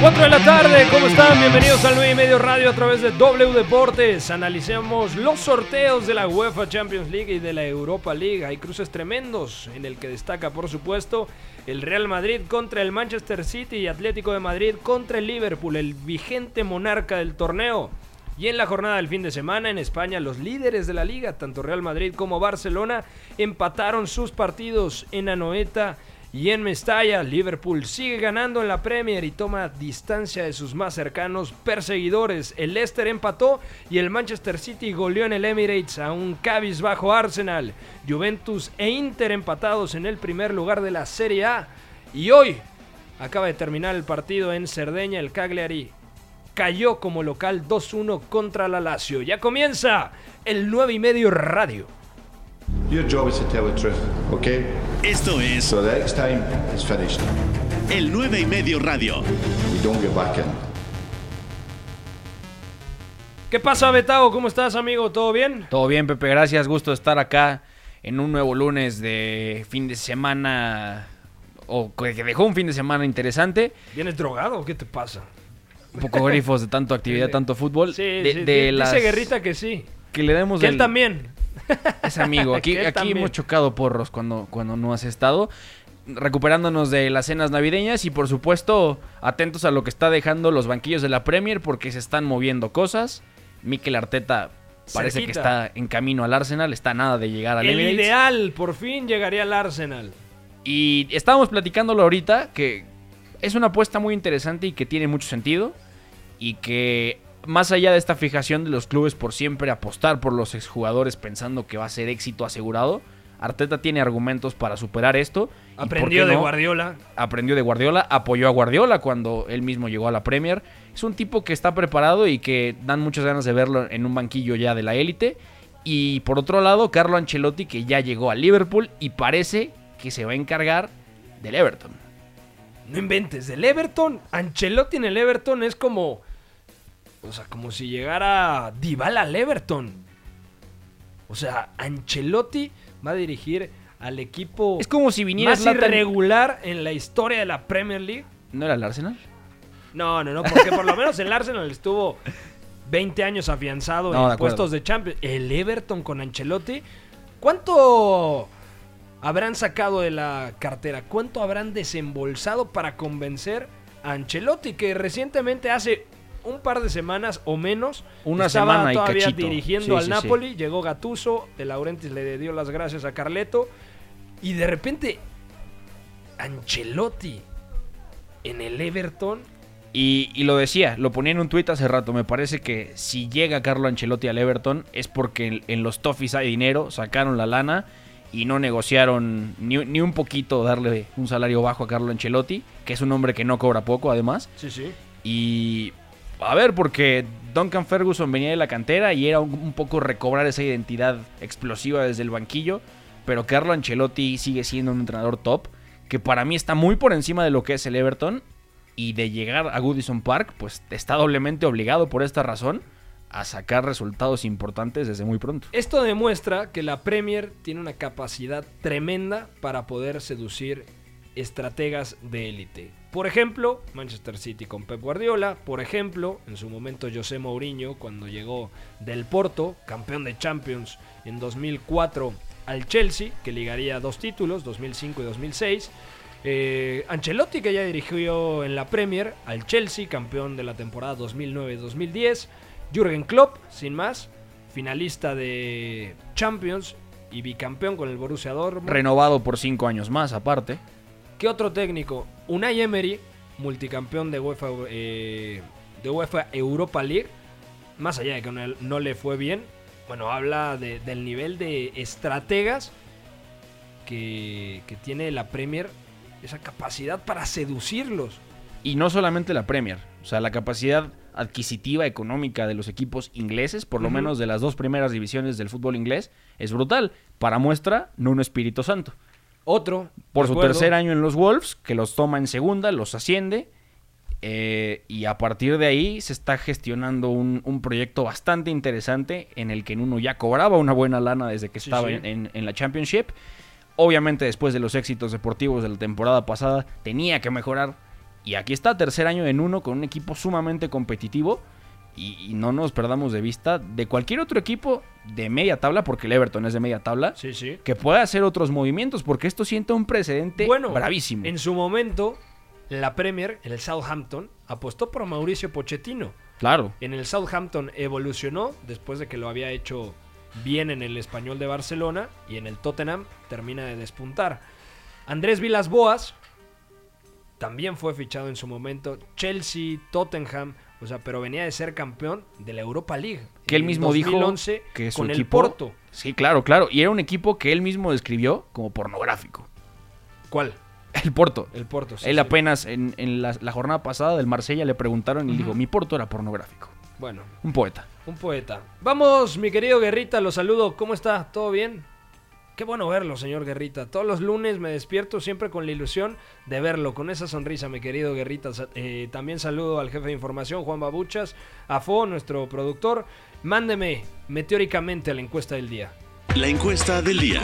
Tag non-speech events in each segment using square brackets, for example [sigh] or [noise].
4 de la tarde, ¿cómo están? Bienvenidos al 9 y medio radio a través de W Deportes. Analicemos los sorteos de la UEFA Champions League y de la Europa League. Hay cruces tremendos en el que destaca, por supuesto, el Real Madrid contra el Manchester City y Atlético de Madrid contra el Liverpool, el vigente monarca del torneo. Y en la jornada del fin de semana en España, los líderes de la liga, tanto Real Madrid como Barcelona, empataron sus partidos en Anoeta y en Mestalla, Liverpool sigue ganando en la Premier y toma distancia de sus más cercanos perseguidores. El Leicester empató y el Manchester City goleó en el Emirates a un bajo Arsenal. Juventus e Inter empatados en el primer lugar de la Serie A. Y hoy acaba de terminar el partido en Cerdeña. El Cagliari cayó como local 2-1 contra la Lazio. Ya comienza el 9 y medio radio. Your job is to tell the truth, okay? Esto es So the next time it's finished. el 9 y medio radio. You don't get back in. ¿Qué pasa, Betao? ¿Cómo estás, amigo? ¿Todo bien? Todo bien, Pepe, gracias. Gusto estar acá en un nuevo lunes de fin de semana. O que dejó un fin de semana interesante. ¿Vienes drogado o qué te pasa? Un poco grifos de tanto actividad, [laughs] tanto fútbol. Sí, de, sí, de di- las- dice Guerrita que sí. Que le demos Que el- él también. [laughs] Es amigo. Aquí, hemos chocado porros cuando, cuando no has estado. Recuperándonos de las cenas navideñas y por supuesto atentos a lo que está dejando los banquillos de la Premier porque se están moviendo cosas. Mikel Arteta parece que está en camino al Arsenal, está nada de llegar al El Emirates. ideal, por fin llegaría al Arsenal. Y estábamos platicándolo ahorita, que es una apuesta muy interesante y que tiene mucho sentido. Y que más allá de esta fijación de los clubes por siempre apostar por los exjugadores pensando que va a ser éxito asegurado, Arteta tiene argumentos para superar esto. y ¿por Aprendió de no? Guardiola. Aprendió de Guardiola, apoyó a Guardiola cuando él mismo llegó a la Premier. Es un tipo que está preparado y que dan muchas ganas de verlo en un banquillo ya de la élite. Y por otro lado, Carlo Ancelotti que ya llegó al Liverpool y parece que se va a encargar del Everton. No inventes, del Everton. Ancelotti en el Everton es como. O sea, como si llegara Dybala al Everton. O sea, Ancelotti va a dirigir al equipo Es como si viniera más Zlatan- irregular en la historia de la Premier League. ¿No era el Arsenal? No, no, no, porque por lo menos el Arsenal estuvo 20 años afianzado No, en puestos de Champions. El Everton con Ancelotti, ¿cuánto habrán sacado de la cartera? ¿Cuánto habrán desembolsado para convencer a Ancelotti que recientemente hace un par de semanas o menos Una estaba semana y todavía dirigiendo Sí, al sí, sí. Napoli, llegó Gattuso, De Laurentiis le dio las gracias a Carleto y de repente Ancelotti en el Everton Y, y lo decía, lo ponía en un tuit hace rato. Me parece que si llega Carlo Ancelotti al Everton es porque en, en los Toffees hay dinero, sacaron la lana y no negociaron ni, ni un poquito darle un salario bajo a Carlo Ancelotti, que es un hombre que no cobra poco además. Sí, sí. Y a ver, porque Duncan Ferguson venía de la cantera y era un, poco recobrar esa identidad explosiva desde el banquillo. Pero Carlo Ancelotti sigue siendo un entrenador top, que para mí está muy por encima de lo que es el Everton. Y de llegar a Goodison Park, pues está doblemente obligado por esta razón a sacar resultados importantes desde muy pronto. Esto demuestra que la Premier tiene una capacidad tremenda para poder seducir estrategas de élite. Por ejemplo, Manchester City con Pep Guardiola, por ejemplo, en su momento José Mourinho cuando llegó del Porto, campeón de Champions en 2004 al Chelsea, que ligaría dos títulos, 2005 y 2006. Eh, Ancelotti, que ya dirigió en la Premier al Chelsea, campeón de la temporada 2009-2010. Jürgen Klopp, sin más, finalista de Champions y bicampeón con el Borussia Dortmund. Renovado por cinco años más, aparte. ¿Qué otro técnico? Unai Emery, multicampeón de UEFA, eh, de UEFA Europa League. Más allá de que no, no le fue bien, bueno, habla de- del nivel de estrategas que, que tiene la Premier, esa capacidad para seducirlos. Y no solamente la Premier, o sea, la capacidad adquisitiva económica de los equipos ingleses, por lo menos de las dos primeras divisiones del fútbol inglés, es brutal. Para muestra, Nuno Espíritu Santo. Otro, Por su acuerdo, tercer año en los Wolves, que los toma en segunda, los asciende. eh, y a partir de ahí se está gestionando un, un proyecto bastante interesante en el que Nuno ya cobraba una buena lana desde que estaba sí. En- en la Championship. Obviamente después de los éxitos deportivos de la temporada pasada tenía que mejorar Y aquí está, tercer año en uno, con un equipo sumamente competitivo. Y, y no nos perdamos de vista de cualquier otro equipo de media tabla, porque el Everton es de media tabla, Sí, sí. que pueda hacer otros movimientos, porque esto sienta un precedente Bueno, bravísimo. En su momento, la Premier, el Southampton, apostó por Mauricio Pochettino. Claro. En el Southampton evolucionó después de que lo había hecho bien en el Español de Barcelona y en el Tottenham termina de despuntar. Andrés Vilas Boas también fue fichado en su momento. Chelsea, Tottenham, o sea, pero venía de ser campeón de la Europa League. Que él mismo dijo 2011 que su con el equipo- Porto. Sí, claro, claro. Y era un equipo que él mismo describió como pornográfico. ¿Cuál? El Porto. El Porto. sí, él sí. apenas en, en la, la jornada pasada del Marsella le preguntaron y dijo, mi Porto era pornográfico. Bueno, Un poeta. Un poeta. Vamos, mi querido Guerrita, lo saludo. ¿Cómo está? ¿Todo bien? Qué bueno verlo, señor Guerrita. Todos los lunes me despierto siempre con la ilusión de verlo, con esa sonrisa, mi querido Guerrita. Eh, también saludo al jefe de información, Juan Babuchas, a Fo, nuestro productor. Mándeme meteóricamente a la encuesta del día. La encuesta del día.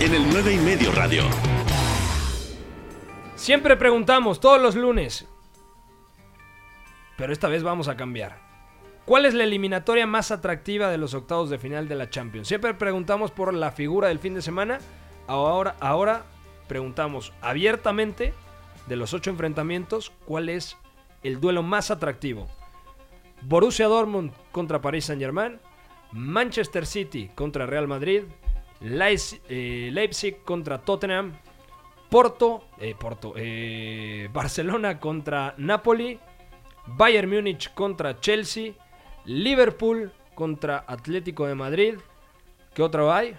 En el 9 y medio radio. Siempre preguntamos, todos los lunes. Pero esta vez vamos a cambiar. ¿Cuál es la eliminatoria más atractiva de los octavos de final de la Champions? Siempre preguntamos por la figura del fin de semana. Ahora, ahora preguntamos abiertamente de los ocho enfrentamientos, ¿cuál es el duelo más atractivo? Borussia Dortmund contra Paris Saint-Germain, Manchester City contra Real Madrid, eh, Leipzig contra Tottenham, Porto, eh, eh, Barcelona contra Napoli, Bayern Múnich contra Chelsea, Liverpool contra Atlético de Madrid. ¿Qué otro hay?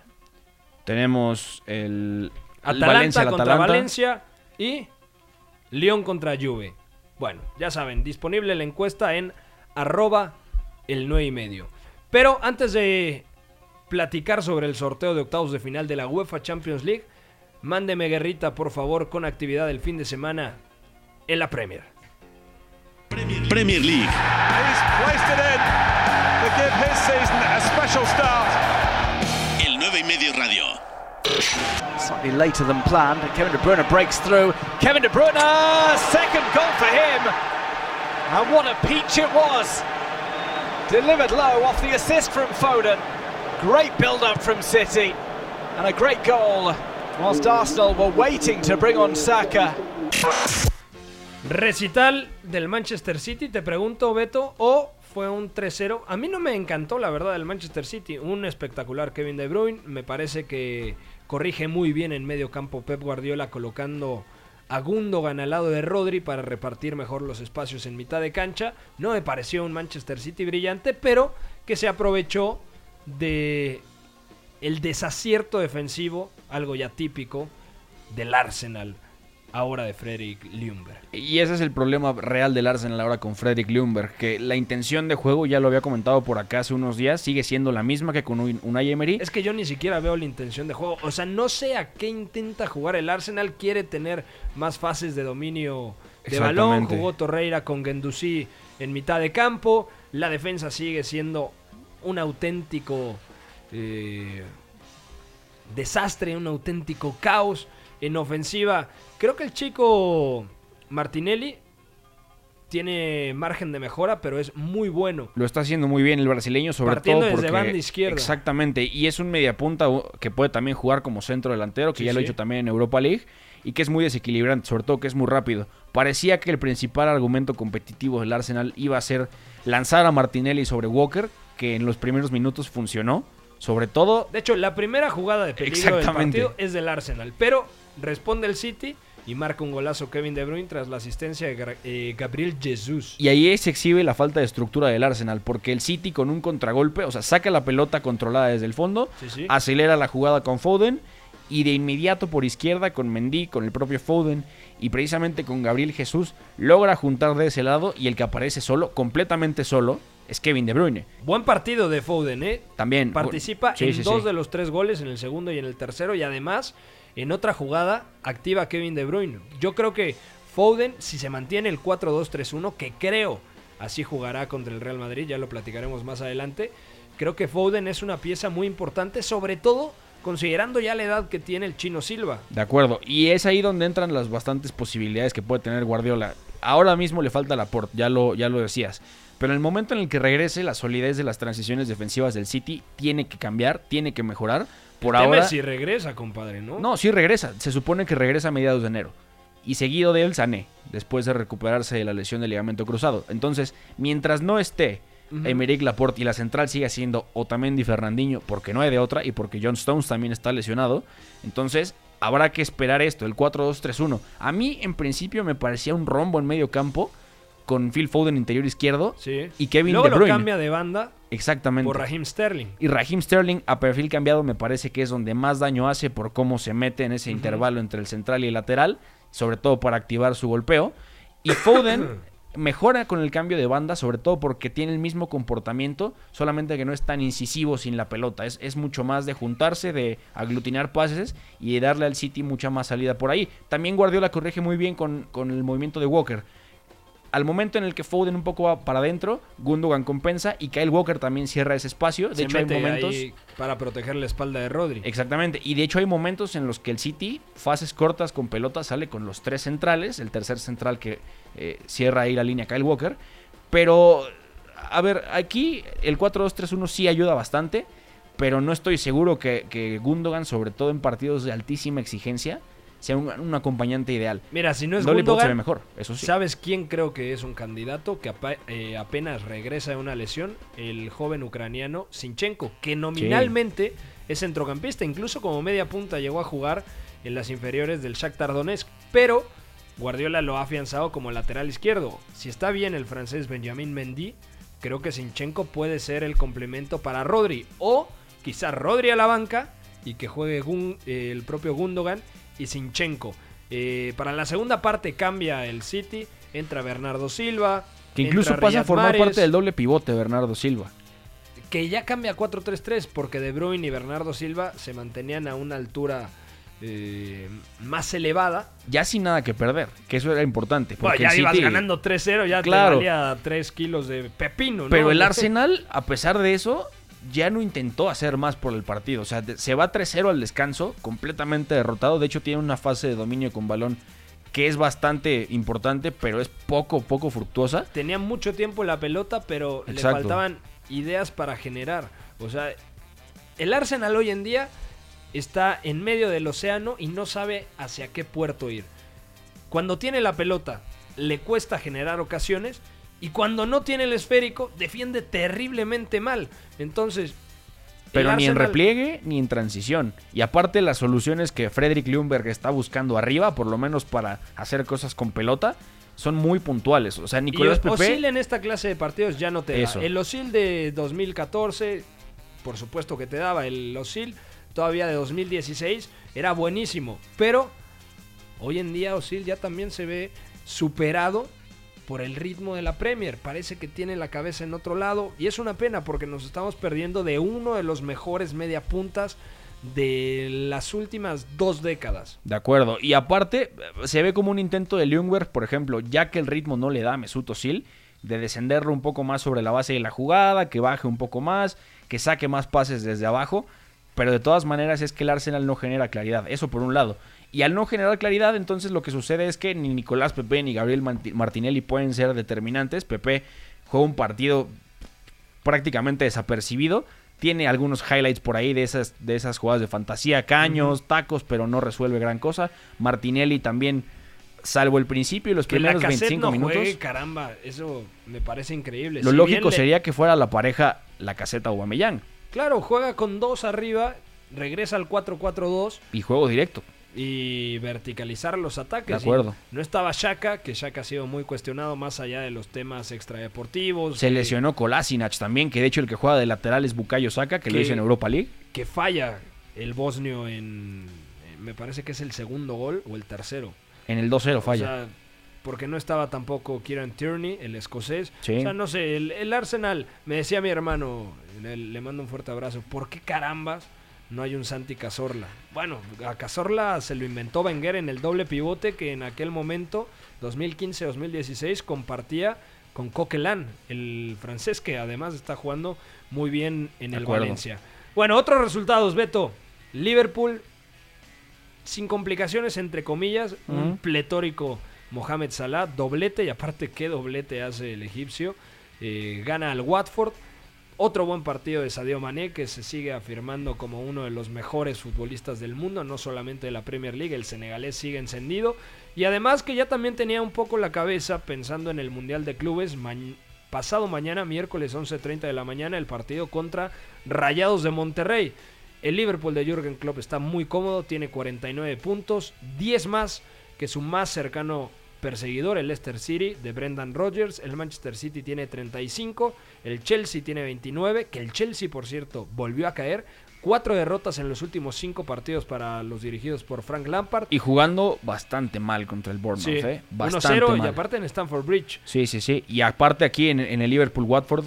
Tenemos el, Atalanta Valencia, el contra Atalanta. Valencia y León contra Juve. Bueno, ya saben, disponible la encuesta en arroba el 9 y medio. Pero antes de platicar sobre el sorteo de octavos de final de la UEFA Champions League, mándeme guerrita por favor con actividad del fin de semana en la Premier. Premier League. He's placed it in to give his season a special start. El 9 y medio radio. Slightly later than planned. Kevin De Bruyne breaks through. Kevin De Bruyne, second goal for him. And what a peach it was. Delivered low off the assist from Foden. Great build up from City. And a great goal. Whilst Arsenal were waiting to bring on Saka. Recital del Manchester City, te pregunto, Beto, o fue un 3-0. A mí no me encantó, la verdad, el Manchester City. Un espectacular Kevin De Bruyne. Me parece que corrige muy bien en medio campo Pep Guardiola colocando a Gundogan al lado de Rodri para repartir mejor los espacios en mitad de cancha. No me pareció un Manchester City brillante, pero que se aprovechó de el desacierto defensivo, algo ya típico del Arsenal, ahora de Frederick Ljungberg. Y ese es el problema real del Arsenal ahora con Frederick Ljungberg, que la intención de juego, ya lo había comentado por acá hace unos días, sigue siendo la misma que con Un- Unai Emery. Es que yo ni siquiera veo la intención de juego. O sea, no sé a qué intenta jugar el Arsenal. Quiere tener más fases de dominio de balón. Jugó Torreira con Gendouzi en mitad de campo. La defensa sigue siendo un auténtico eh, desastre, un auténtico caos. En ofensiva, creo que el chico Martinelli tiene margen de mejora, pero es muy bueno. Lo está haciendo muy bien el brasileño, sobre Partiendo todo desde porque banda izquierda. exactamente, y es un mediapunta que puede también jugar como centro delantero, que Sí, ya lo sí. hecho también en Europa League y que es muy desequilibrante, sobre todo que es muy rápido. Parecía que el principal argumento competitivo del Arsenal iba a ser lanzar a Martinelli sobre Walker, que en los primeros minutos funcionó, sobre todo De hecho, la primera jugada de peligro del partido es del Arsenal, pero responde el City y marca un golazo Kevin De Bruyne tras la asistencia de eh, Gabriel Jesús. Y ahí se exhibe la falta de estructura del Arsenal, porque el City con un contragolpe, o sea, saca la pelota controlada desde el fondo, Sí, sí. acelera la jugada con Foden y de inmediato por izquierda con Mendy, con el propio Foden y precisamente con Gabriel Jesús logra juntar de ese lado y el que aparece solo, completamente solo, es Kevin De Bruyne. Buen partido de Foden, ¿eh? También Participa Sí, en dos de los tres goles, en el segundo y en el tercero, y además en otra jugada activa Kevin De Bruyne. Yo creo que Foden, si se mantiene el 4-2-3-1, que creo así jugará contra el Real Madrid, ya lo platicaremos más adelante, creo que Foden es una pieza muy importante, sobre todo considerando ya la edad que tiene el chino Silva. De acuerdo. Y es ahí donde entran las bastantes posibilidades que puede tener Guardiola. Ahora mismo le falta la port, ya lo, ya lo decías. Pero en el momento en el que regrese, la solidez de las transiciones defensivas del City tiene que cambiar, tiene que mejorar. Por el tema ahora. es si regresa, compadre, ¿no? No, sí regresa. Se supone que regresa a mediados de enero. Y seguido de él, Sané, después de recuperarse de la lesión del ligamento cruzado. Entonces, mientras no esté Ujú. Emerick Laporte y la central siga siendo Otamendi Fernandinho, porque no hay de otra, y porque John Stones también está lesionado, entonces habrá que esperar esto, el 4-2-3-1. A mí, en principio, me parecía un rombo en medio campo, con Phil Foden interior izquierdo, Sí. y Kevin Luego De lo Bruyne. cambia de banda Exactamente. por Raheem Sterling. Y Raheem Sterling a perfil cambiado me parece que es donde más daño hace por cómo se mete en ese intervalo entre el central y el lateral, sobre todo para activar su golpeo. Y Foden [coughs] mejora con el cambio de banda, sobre todo porque tiene el mismo comportamiento, solamente que no es tan incisivo sin la pelota. Es, es mucho más de juntarse, de aglutinar pases y de darle al City mucha más salida por ahí. También Guardiola corrige muy bien con, con el movimiento de Walker. Al momento en el que Foden un poco va para adentro, Gundogan compensa y Kyle Walker también cierra ese espacio. De Se hecho, hay momentos. ahí para proteger la espalda de Rodri. Exactamente. Y de hecho hay momentos en los que el City, fases cortas con pelota, sale con los tres centrales. El tercer central que eh, cierra ahí la línea Kyle Walker. Pero, a ver, aquí el 4-2-3-1 sí ayuda bastante. Pero no estoy seguro que, que Gundogan, sobre todo en partidos de altísima exigencia, sea un, un acompañante ideal. Mira, si no es Dolly se ve mejor, eso sí. ¿sabes quién creo que es un candidato que eh, apenas regresa de una lesión? El joven ucraniano Sinchenko, que nominalmente es centrocampista, incluso como media punta llegó a jugar en las inferiores del Shakhtar Donetsk, pero Guardiola lo ha afianzado como lateral izquierdo. Si está bien el francés Benjamin Mendy, creo que Sinchenko puede ser el complemento para Rodri o quizás Rodri a la banca y que juegue Gun- eh, el propio Gundogan y Sinchenko. Eh, para la segunda parte cambia el City, entra Bernardo Silva. Que incluso pasa a formar parte del doble pivote Bernardo Silva. Que ya cambia a 4-3-3 porque De Bruyne y Bernardo Silva se mantenían a una altura eh, más elevada. Ya sin nada que perder, que eso era importante. Bueno, Porque ya el ibas City- ganando 3-0, ya Claro. te valía 3 kilos de pepino. ¿no? Pero el [laughs] Arsenal, a pesar de eso, ya no intentó hacer más por el partido. O sea, se va 3-0 al descanso, completamente derrotado. De hecho, tiene una fase de dominio con balón que es bastante importante, pero es poco, poco fructuosa. Tenía mucho tiempo la pelota, pero le faltaban ideas para generar. O sea, el Arsenal hoy en día está en medio del océano y no sabe hacia qué puerto ir. Cuando tiene la pelota, le cuesta generar ocasiones. Y cuando no tiene el esférico, defiende terriblemente mal. Entonces. Pero ni en repliegue ni en transición. Y aparte las soluciones que Frederick Ljungberg está buscando arriba, por lo menos para hacer cosas con pelota, son muy puntuales. O sea, Nicolás y. Osil en esta clase de partidos ya no te Eso. da. El Osil de 2014, por supuesto que te daba. El Osil todavía de 2016 era buenísimo. Pero hoy en día Osil ya también se ve superado por el ritmo de la Premier. Parece que tiene la cabeza en otro lado. Y es una pena porque nos estamos perdiendo de uno de los mejores mediapuntas de las últimas dos décadas. De acuerdo. Y aparte, se ve como un intento de Ljungberg, por ejemplo, ya que el ritmo no le da a Mesut Özil, de descenderlo un poco más sobre la base de la jugada, que baje un poco más, que saque más pases desde abajo. Pero de todas maneras es que el Arsenal no genera claridad. Eso por un lado. Y al no generar claridad, entonces lo que sucede es que ni Nicolás Pepe ni Gabriel Martinelli pueden ser determinantes. Pepe juega un partido prácticamente desapercibido. Tiene algunos highlights por ahí de esas, de esas jugadas de fantasía, caños, tacos, pero no resuelve gran cosa. Martinelli también, salvo el principio y los Que la primeros 25 no minutos. juegue, caramba, eso me parece increíble. Lo Si lógico le- sería que fuera la pareja la caseta Aubameyang Claro, juega con dos arriba, regresa al 4-4-2 y juego directo. Y verticalizar los ataques. De acuerdo. Y no estaba Shaka, que Shaka ha sido muy cuestionado más allá de los temas extradeportivos. Se que- lesionó Kolasinac también, que de hecho el que juega de lateral es Bukayo Saka, que lo Que- hizo en Europa League. Que falla el bosnio en... Me parece que es el segundo gol o el tercero. En el 2-0 O falla. sea, porque no estaba tampoco Kieran Tierney, el escocés. Sí. O sea, no sé, el, el Arsenal, me decía mi hermano, le, le mando un fuerte abrazo, ¿por qué carambas no hay un Santi Cazorla? Bueno, a Cazorla se lo inventó Wenger en el doble pivote que en aquel momento, 2015-2016, compartía con Coquelin, el francés que además está jugando muy bien en De el acuerdo. Valencia. Bueno, otros resultados, Beto. Liverpool, sin complicaciones, entre comillas, un pletórico Mohamed Salah, doblete, y aparte qué doblete hace el egipcio, eh, gana al Watford. Otro buen partido de Sadio Mané que se sigue afirmando como uno de los mejores futbolistas del mundo, no solamente de la Premier League, el senegalés sigue encendido y además que ya también tenía un poco la cabeza pensando en el Mundial de Clubes pasado mañana, miércoles 11:30 de la mañana, el partido contra Rayados de Monterrey. El Liverpool de Jürgen Klopp está muy cómodo, tiene 49 puntos, 10 más que su más cercano perseguidor, el Leicester City de Brendan Rodgers. El Manchester City tiene 35, el Chelsea tiene 29, que el Chelsea, por cierto, volvió a caer. Cuatro derrotas en los últimos cinco partidos para los dirigidos por Frank Lampard. Y jugando bastante mal contra el Bournemouth, Sí, ¿eh? Bastante 1-0 y aparte en Stamford Bridge. Sí, sí, sí. Y aparte aquí en, en el Liverpool-Watford,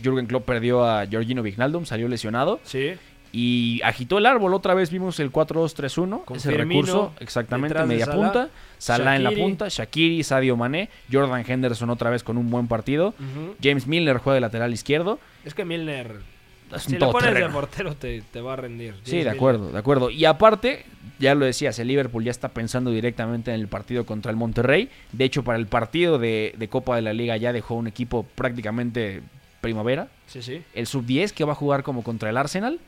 Jürgen Klopp perdió a Georgino Wijnaldum, salió lesionado. Sí. Y agitó el árbol. Otra vez vimos el 4-2-3-1. Con Ese Firmino recurso, exactamente, de media Salah, punta. Salah en la punta, Shakiri, Sadio Mané, Jordan Henderson otra vez con un buen partido. James Milner juega de lateral izquierdo. Es que Milner, Es si lo pones de todoterreno. portero, te, te va a rendir. Sí, de Milner. acuerdo, de acuerdo. Y aparte, ya lo decías, el Liverpool ya está pensando directamente en el partido contra el Monterrey. De hecho, para el partido de, de Copa de la Liga ya dejó un equipo prácticamente primavera. Sí, sí. El sub-10 que va a jugar como contra el Arsenal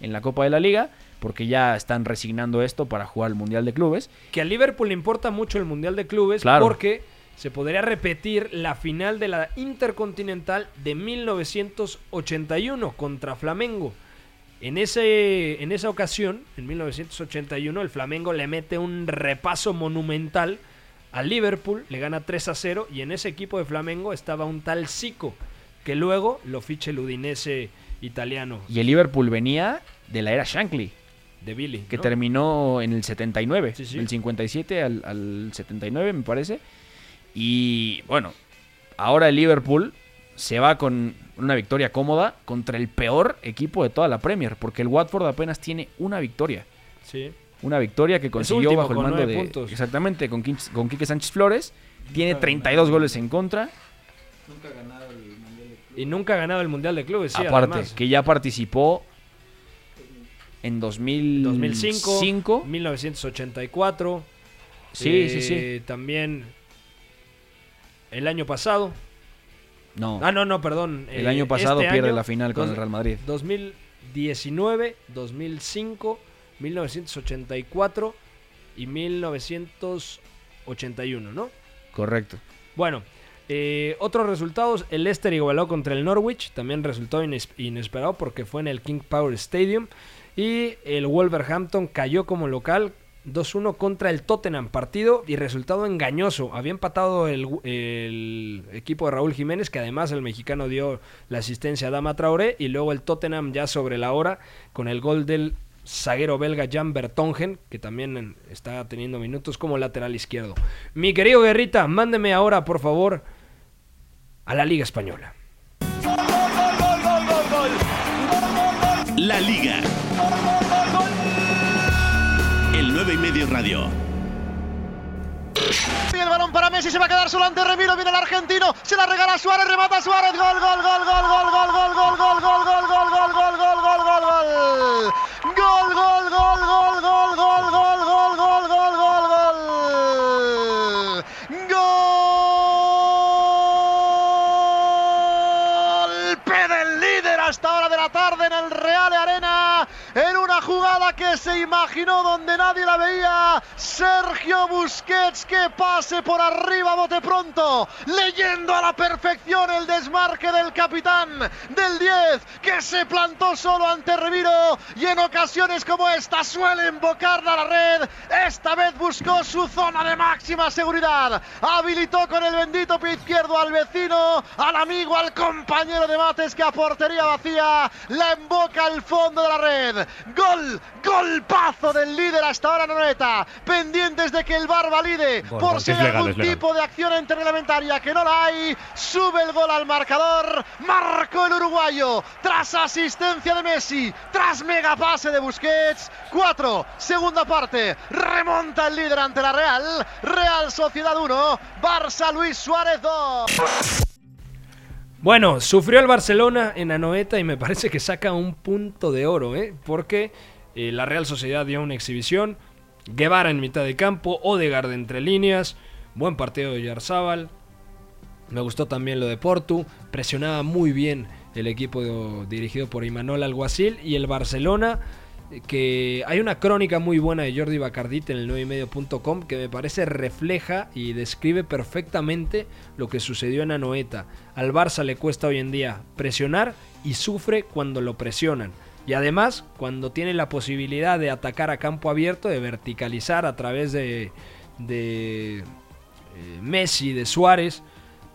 en la Copa de la Liga, porque ya están resignando esto para jugar el Mundial de Clubes. Que a Liverpool le importa mucho el Mundial de Clubes Claro. porque se podría repetir la final de la Intercontinental de 1981 contra Flamengo. En, ese, en esa ocasión, en 1981, el Flamengo le mete un repaso monumental al Liverpool, le gana 3 a 0 y en ese equipo de Flamengo estaba un tal Zico, que luego lo ficha el Udinese italiano Y el Liverpool venía de la era Shankly, de Billy. que ¿no? terminó en el 79, Sí, sí. del 57 al, al 79 me parece. Y bueno, ahora el Liverpool se va con una victoria cómoda contra el peor equipo de toda la Premier, porque el Watford apenas tiene una victoria. Sí. Una victoria que consiguió último bajo el mando de... puntos. Exactamente, con, Quin- con Quique Sánchez Flores. Tiene 32 goles en contra. Y nunca ha ganado el Mundial de Clubes, sí, aparte, además. que ya participó en 2005. 2005, 1984. Sí, sí, eh, También el año pasado. No, Ah, no, no, perdón. el eh, año pasado este pierde año, la final con dos- el Real Madrid. 2019, 2005, 1984 y 1981, ¿no? Correcto. Bueno, eh, otros resultados. El Leicester igualó contra el Norwich. También resultó ines- inesperado porque fue en el King Power Stadium. Y el Wolverhampton cayó como local 2-1 contra el Tottenham. Partido y resultado engañoso. Había empatado el, el equipo de Raúl Jiménez, que además el mexicano dio la asistencia a Dama Traoré. Y luego el Tottenham ya sobre la hora con el gol del zaguero belga Jan Bertongen, que también está teniendo minutos como lateral izquierdo. Mi querido Guerrita, mándeme ahora, por favor, a la Liga Española. La Liga. El 9 y medio radio. Y el balón para Messi se va a quedar solo ante Remiro, viene el argentino, se la regala Suárez, remata Suárez, gol, gol, gol, gol, gol, gol, gol, gol, gol, gol, gol, gol, gol, gol, gol, gol, gol, gol. Gol, gol, gol, gol, gol, gol, gol, gol, gol, tarde en el Real Arena. Una jugada que se imaginó donde nadie la veía. Sergio Busquets que pase por arriba bote pronto. Leyendo a la perfección el desmarque del capitán del 10 que se plantó solo ante Reviro. Y en ocasiones como esta suele invocarla a la red. Esta vez buscó su zona de máxima seguridad. Habilitó con el bendito pie izquierdo al vecino, al amigo, al compañero de mates que a portería vacía la emboca al fondo de la red. Golpazo del líder hasta ahora Noeta. Pendientes de que el bar valide por si hay algún tipo de acción interreglamentaria que no la hay. Sube el gol al marcador. Marcó el uruguayo tras asistencia de Messi, tras megapase de Busquets. 4, segunda parte. Remonta el líder ante la Real. Real Sociedad 1, Barça Luis Suárez 2. Bueno, sufrió el Barcelona en Anoeta y me parece que saca un punto de oro, ¿eh? Porque Eh, la Real Sociedad dio una exhibición. Guevara en mitad de campo, Odegaard entre líneas. Buen partido de Yarzábal. Me gustó también lo de Portu. Presionaba muy bien el equipo dirigido por Imanol Alguacil. Y el Barcelona, que hay una crónica muy buena de Jordi Bacardit en el 9ymedio.com que me parece refleja y describe perfectamente lo que sucedió en Anoeta. Al Barça le cuesta hoy en día presionar y sufre cuando lo presionan. Y además, cuando tiene la posibilidad de atacar a campo abierto, de verticalizar a través de, eh, Messi, de Suárez,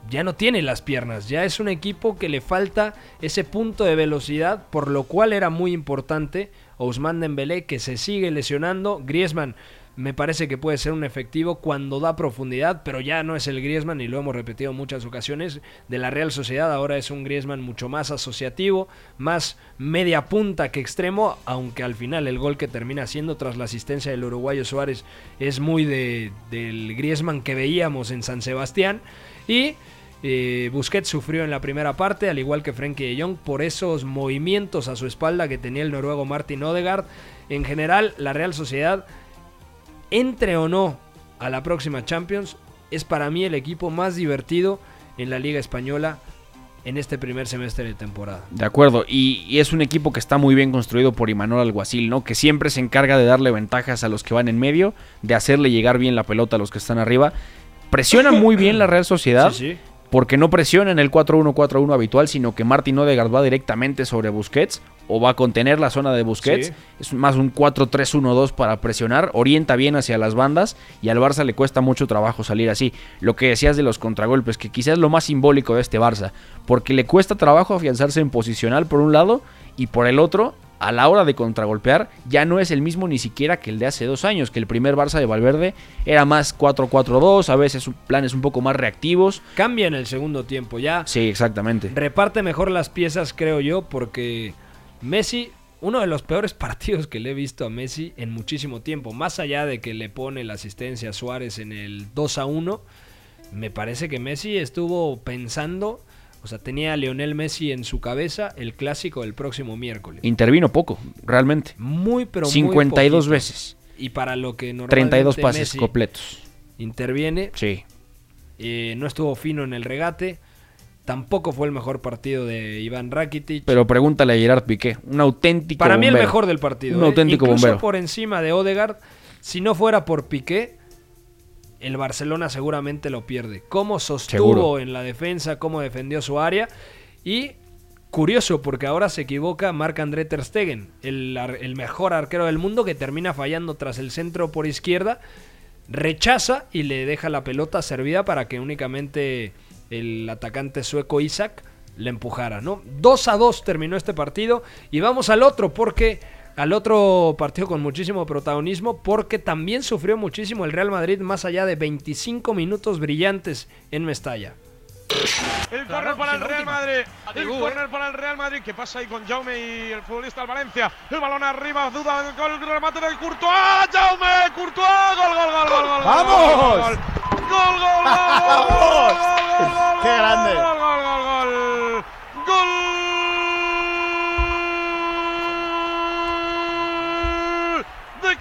ya no tiene las piernas. Ya es un equipo que le falta ese punto de velocidad, por lo cual era muy importante Ousmane Dembélé que se sigue lesionando. Griezmann me parece que puede ser un efectivo cuando da profundidad, pero ya no es el Griezmann, y lo hemos repetido en muchas ocasiones, de la Real Sociedad. Ahora es un Griezmann mucho más asociativo, más media punta que extremo, aunque al final el gol que termina siendo tras la asistencia del uruguayo Suárez es muy de, del Griezmann que veíamos en San Sebastián. Y eh, Busquets sufrió en la primera parte, al igual que Frenkie de Jong, por esos movimientos a su espalda que tenía el noruego Martin Odegaard. En general, la Real Sociedad entre o no a la próxima Champions, es para mí el equipo más divertido en la Liga Española en este primer semestre de temporada. De acuerdo, y, y, es un equipo que está muy bien construido por Imanol Alguacil, ¿no? Que siempre se encarga de darle ventajas a los que van en medio, de hacerle llegar bien la pelota a los que están arriba. Presiona muy bien la Real Sociedad. Sí, sí. Porque no presiona en el 4-1-4-1 habitual, sino que Martin Odegaard va directamente sobre Busquets o va a contener la zona de Busquets. Sí. Es más un 4-3-1-2 para presionar, orienta bien hacia las bandas y al Barça le cuesta mucho trabajo salir así. Lo que decías de los contragolpes, que quizás es lo más simbólico de este Barça, porque le cuesta trabajo afianzarse en posicional por un lado y por el otro, a la hora de contragolpear, ya no es el mismo ni siquiera que el de hace dos años, que el primer Barça de Valverde era más 4-4-2, a veces planes un poco más reactivos. Cambia en el segundo tiempo, ya Sí, exactamente. reparte mejor las piezas, creo yo, porque Messi, uno de los peores [laughs] partidos que le he visto a Messi en muchísimo tiempo, más allá de que le pone la asistencia a Suárez en el 2 a 1, me parece que Messi estuvo pensando, o sea, tenía a Lionel Messi en su cabeza el clásico del próximo miércoles. Intervino poco, realmente. Muy, pero muy 52 poquito. veces. Y para lo que normalmente 32 pases Messi completos. interviene, Sí. eh, no estuvo fino en el regate. Tampoco fue el mejor partido de Iván Rakitic. Pero pregúntale a Gerard Piqué, un auténtico Para mí el mejor del partido. Un ¿eh? auténtico Incluso bombero. por encima de Odegaard. Si no fuera por Piqué, el Barcelona seguramente lo pierde. Cómo sostuvo Seguro. en la defensa, cómo defendió su área. Y curioso, porque ahora se equivoca Marc-André Ter Stegen, el mejor arquero del mundo, que termina fallando tras el centro por izquierda. Rechaza y le deja la pelota servida para que únicamente el atacante sueco Isaac le empujara, ¿no? 2 a 2 terminó este partido y vamos al otro porque al otro partido con muchísimo protagonismo porque también sufrió muchísimo el Real Madrid más allá de 25 minutos brillantes en Mestalla. El córner para el Real Madrid. El córner para el Real Madrid. ¿Qué pasa ahí con Jaume y el futbolista del Valencia? El balón arriba, duda del gol, remate del Courtois. ¡Jaume! ¡Courtois! ¡Gol, gol, gol, gol, gol! ¡Vamos! ¡Gol, gol, gol, gol, gol, gol, gol, gol, ¡Qué grande! ¡Gol, gol, gol, gol! ¡Gol!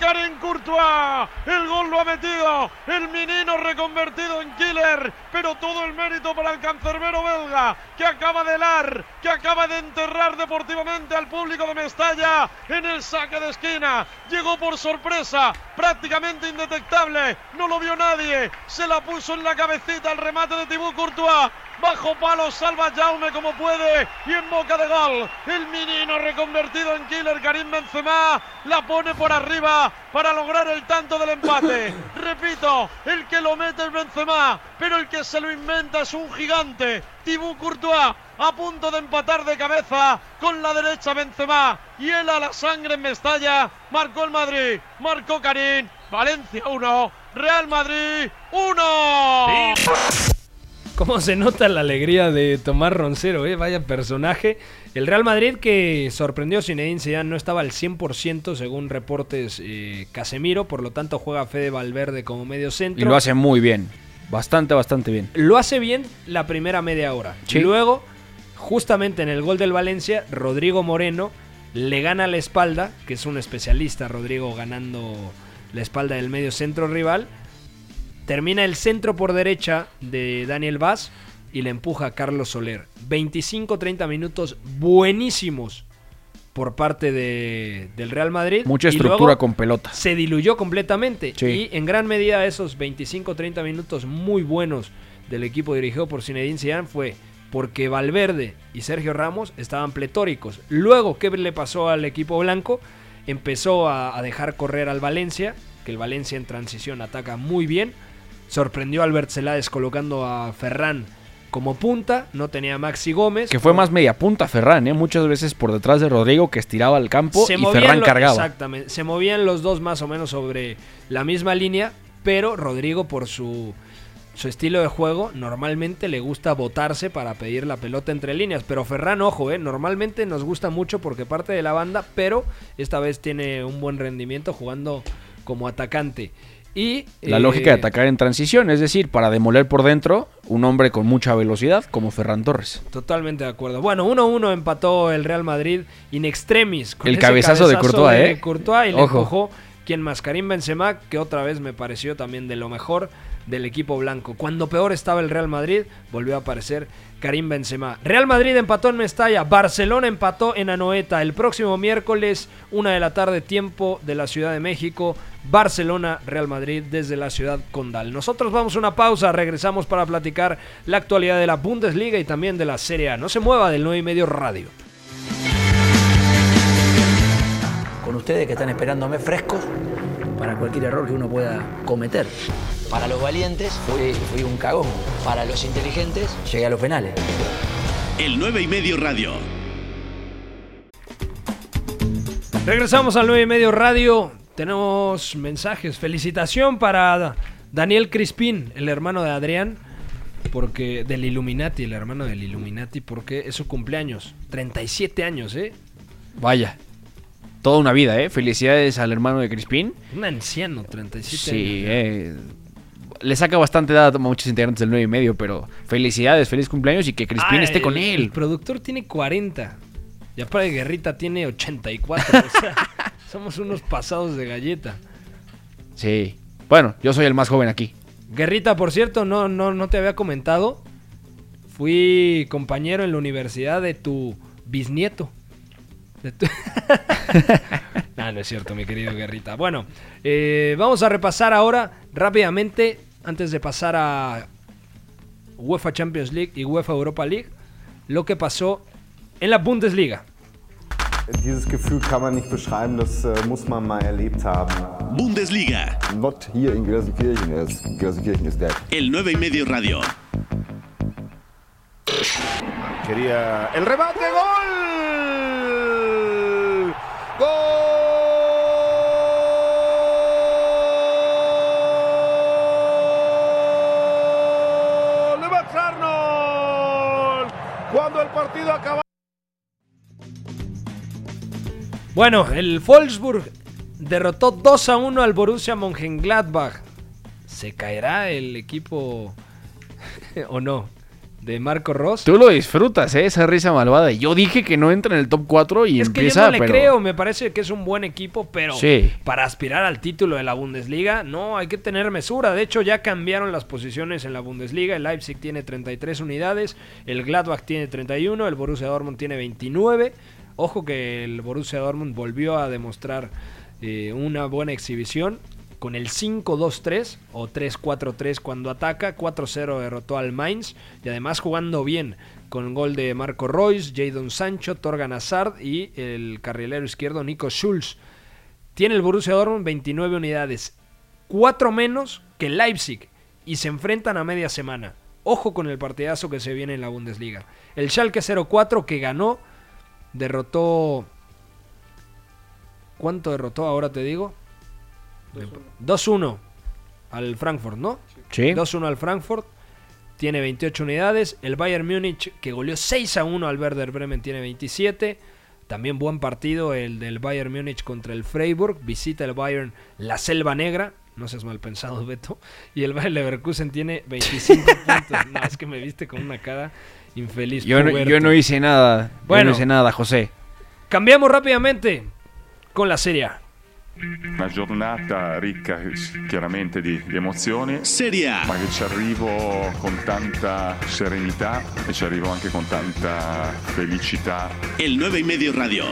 Karim Courtois. El gol lo ha metido el menino reconvertido en killer, pero todo el mérito para el cancerbero belga que acaba de helar, que acaba de enterrar deportivamente al público de Mestalla en el saque de esquina. Llegó por sorpresa, prácticamente indetectable, no lo vio nadie, se la puso en la cabecita el remate de Thibaut Courtois. Bajo palo salva Jaume como puede y en boca de gol el menino reconvertido en killer Karim Benzema la pone por arriba para lograr el tanto del empate. [laughs] Repito, el que lo mete es Benzema, pero el que se lo inventa es un gigante. Thibaut Courtois a punto de empatar de cabeza con la derecha Benzema y él a la sangre en Mestalla. Marcó el Madrid, marcó Karim, Valencia 1, Real Madrid 1. ¿Cómo se nota la alegría de Tomás Roncero? eh? Vaya personaje. El Real Madrid que sorprendió a Zinedine Zidane no estaba al 100% según reportes eh, Casemiro, por lo tanto juega Fede Valverde como medio Y centro. lo hace muy bien. Bastante, bastante bien. Lo hace bien la primera media hora. Sí. Y luego, justamente en el gol del Valencia, Rodrigo Moreno le gana la espalda, que es un especialista, Rodrigo, ganando la espalda del medio centro rival. Termina el centro por derecha de Daniel Vaz y le empuja a Carlos Soler. 25-30 minutos buenísimos por parte de- del Real Madrid. Mucha Y estructura luego con pelota. Se diluyó completamente. Sí. Y en gran medida esos 25-30 minutos muy buenos del equipo dirigido por Zinedine Zidane fue porque Valverde y Sergio Ramos estaban pletóricos. Luego, ¿qué le pasó al equipo blanco? Empezó a, a dejar correr al Valencia, que el Valencia en transición ataca muy bien. Sorprendió a Albert Celades colocando a Ferran como punta, no tenía a Maxi Gómez. Que fue más media punta Ferran, ¿eh? Muchas veces por detrás de Rodrigo que estiraba el campo y movían Ferran lo- cargaba. Exactamente. Se movían los dos más o menos sobre la misma línea, pero Rodrigo por su, su estilo de juego normalmente le gusta botarse para pedir la pelota entre líneas. Pero Ferran, ojo, eh, normalmente nos gusta mucho porque parte de la banda, pero esta vez tiene un buen rendimiento jugando como atacante. Y La eh, lógica de atacar en transición, es decir, para demoler por dentro un hombre con mucha velocidad como Ferran Torres. Totalmente de acuerdo. Bueno, 1-1 empató el Real Madrid in extremis. Con El ese cabezazo de Courtois, de ¿eh? Courtois y le Ojo. empujó quien más, Karim Benzema, que otra vez me pareció también de lo mejor del equipo blanco. Cuando peor estaba el Real Madrid, volvió a aparecer Karim Benzema. Real Madrid empató en Mestalla, Barcelona empató en Anoeta. El próximo miércoles, una de la tarde, tiempo de la Ciudad de México. Barcelona, Real Madrid desde la ciudad condal. Nosotros vamos a una pausa, regresamos para platicar la actualidad de la Bundesliga y también de la Serie A. No se mueva del 9 y medio radio. con ustedes que están esperándome frescos para cualquier error que uno pueda cometer. Para los valientes fui, fui un cagón. Para los inteligentes llegué a los penales. El 9 y medio radio. Regresamos al 9 y medio radio. Tenemos mensajes. Felicitación para Daniel Crispín, el hermano de Adrián, porque del Illuminati, el hermano del Illuminati, porque es su cumpleaños. 37 años, ¿eh? Vaya, toda una vida, ¿eh? Felicidades al hermano de Crispín. Un anciano, 37 Sí, años. eh, le saca bastante edad a muchos integrantes del 9 y medio, pero felicidades, feliz cumpleaños y que Crispín Ah, esté con él. El productor tiene 40. Ya para de Guerrita tiene 84. o sea, [laughs] somos unos pasados de galleta. Sí. Bueno, yo soy el más joven aquí. Guerrita, por cierto, no, no, no te había comentado. Fui compañero en la universidad de tu bisnieto. De tu- [laughs] no, no es cierto, mi querido Guerrita. Bueno, eh, vamos a repasar ahora rápidamente, antes de pasar a UEFA Champions League y UEFA Europa League, lo que pasó en la Bundesliga. Dieses Gefühl kann man nicht beschreiben, das äh, muss man mal erlebt haben. Bundesliga. Not here in Gelsenkirchen, is Gelsenkirchen is dead. El 9 y medio radio. Quería el remate, gol. ¡Gol! Cuando el partido acaba. Bueno, el Wolfsburg derrotó 2 a 1 al Borussia Mönchengladbach. ¿Se caerá el equipo [laughs] o no? De Marco Ross. Tú lo disfrutas, ¿eh? Esa risa malvada. Yo dije que no entra en el top 4 y es que empieza, yo no le pero- creo, me parece que es un buen equipo, pero Sí. para aspirar al título de la Bundesliga, no, hay que tener mesura. De hecho, ya cambiaron las posiciones en la Bundesliga. El Leipzig tiene 33 unidades, el Gladbach tiene 31, el Borussia Dortmund tiene 29. Ojo que el Borussia Dortmund volvió a demostrar eh, una buena exhibición con el 5-2-3 o 3-4-3 cuando ataca, 4-0 derrotó al Mainz y además jugando bien con gol de Marco Royce, Jadon Sancho, Torgan Hazard y el carrilero izquierdo Nico Schulz. Tiene el Borussia Dortmund 29 unidades, 4 menos que el Leipzig y se enfrentan a media semana. Ojo con el partidazo que se viene en la Bundesliga. El Schalke 04 que ganó derrotó ¿Cuánto derrotó ahora te digo? 2-1 al Frankfurt, ¿no? Sí. 2-1 al Frankfurt. Tiene 28 unidades. El Bayern Múnich, que goleó 6 a 1 al Werder Bremen, tiene 27. También buen partido el del Bayern Múnich contra el Freiburg. Visita el Bayern la Selva Negra. No seas mal pensado, Beto. Y el Bayern Leverkusen tiene 25 [laughs] puntos. No, es que me viste con una cara infeliz. Yo no, yo no hice nada. Yo Bueno. no hice nada, José. Cambiamos rápidamente con la Serie A. Una giornata ricca chiaramente di, di emozioni, Serie A. ma che ci arrivo con tanta serenità e ci arrivo anche con tanta felicità. El 9 y medio radio.